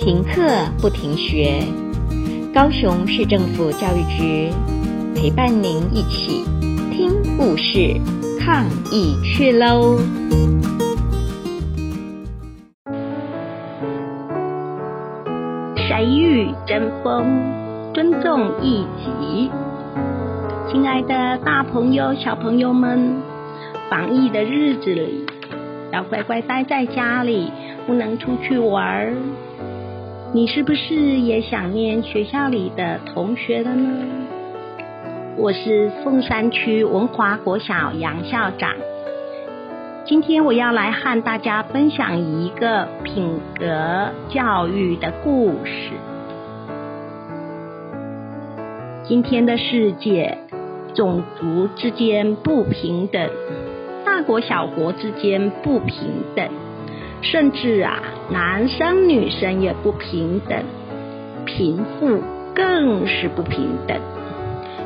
停课不停学，高雄市政府教育局陪伴您一起听故事、抗疫去喽！谁与争锋，尊重一己。亲爱的大朋友、小朋友们，防疫的日子里，要乖乖待在家里，不能出去玩儿。你是不是也想念学校里的同学了呢？我是凤山区文华国小杨校长，今天我要来和大家分享一个品格教育的故事。今天的世界，种族之间不平等，大国小国之间不平等。甚至啊，男生女生也不平等，贫富更是不平等。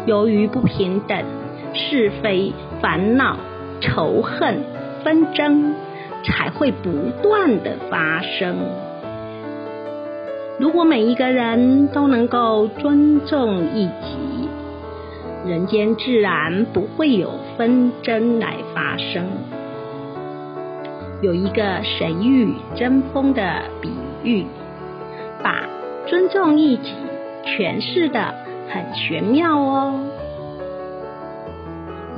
由于不平等，是非、烦恼、仇恨、纷争才会不断的发生。如果每一个人都能够尊重一己，人间自然不会有纷争来发生。有一个谁与争锋的比喻，把尊重一己诠释的很玄妙哦。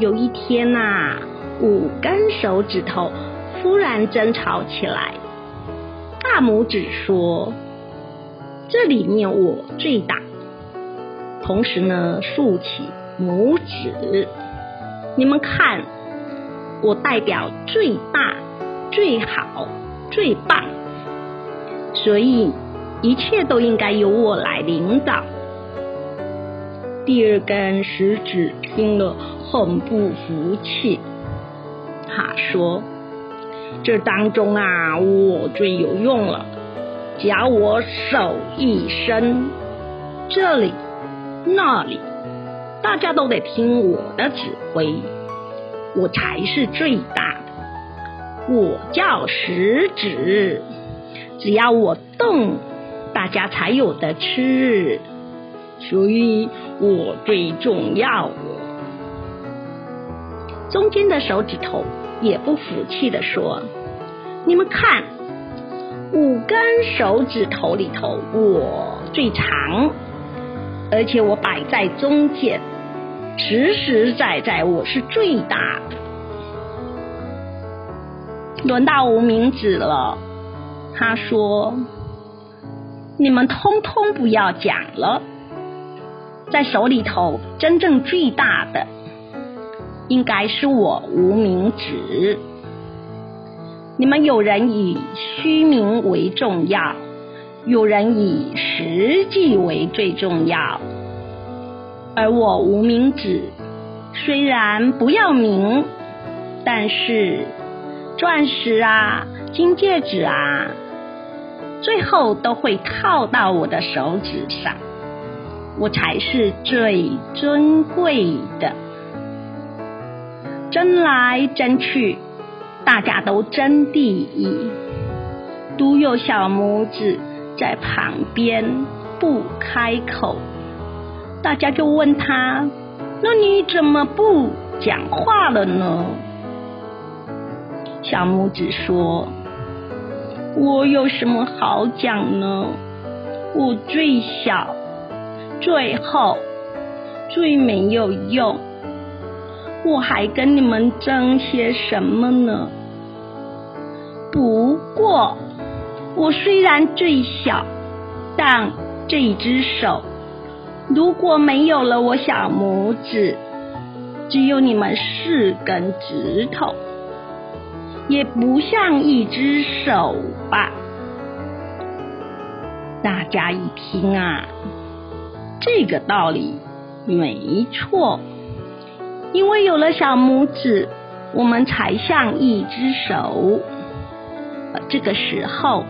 有一天呐、五根手指头忽然争吵起来，大拇指说：“这里面我最大。”同时呢，竖起拇指，你们看，我代表最大。最好，最棒，所以一切都应该由我来领导。第二根食指听了很不服气，他说：“这当中啊，我最有用了，只要我手一伸，这里、那里，大家都得听我的指挥，我才是最大。”我叫食指，只要我动，大家才有得吃，所以我最重要。中间的手指头也不服气的说：“你们看，五根手指头里头，我最长，而且我摆在中间，实实在在我是最大的。”轮到无名指了，他说：“你们通通不要讲了，在手里头真正最大的，应该是我无名指。你们有人以虚名为重要，有人以实际为最重要，而我无名指虽然不要名，但是。”钻石啊，金戒指啊，最后都会套到我的手指上，我才是最尊贵的。争来争去，大家都争第一，独有小拇指在旁边不开口，大家就问他：那你怎么不讲话了呢？小拇指说：“我有什么好讲呢？我最小，最后最没有用，我还跟你们争些什么呢？不过，我虽然最小，但这只手如果没有了我小拇指，只有你们四根指头。”也不像一只手吧？大家一听啊，这个道理没错，因为有了小拇指，我们才像一只手。这个时候，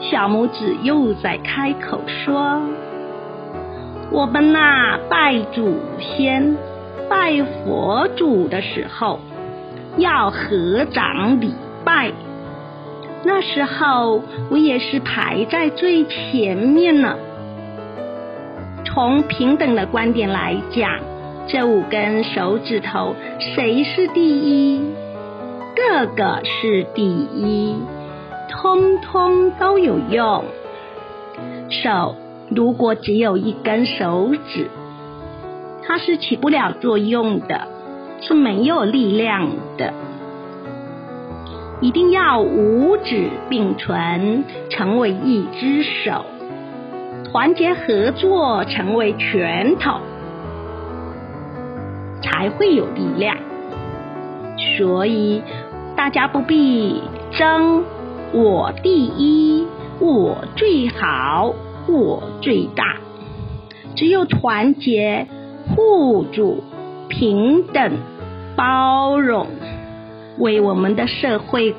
小拇指又在开口说：“我们呐，拜祖先、拜佛祖的时候。”要合掌礼拜，那时候我也是排在最前面呢。从平等的观点来讲，这五根手指头谁是第一？个个是第一，通通都有用。手如果只有一根手指，它是起不了作用的，是没有力量的。一定要五指并存，成为一只手，团结合作，成为拳头，才会有力量。所以大家不必争，我第一，我最好，我最大。只有团结、互助、平等、包容。为我们的社会、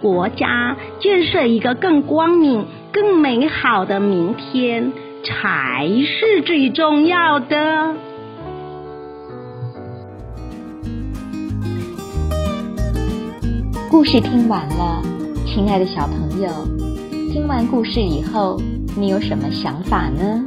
国家建设一个更光明、更美好的明天，才是最重要的。故事听完了，亲爱的小朋友，听完故事以后，你有什么想法呢？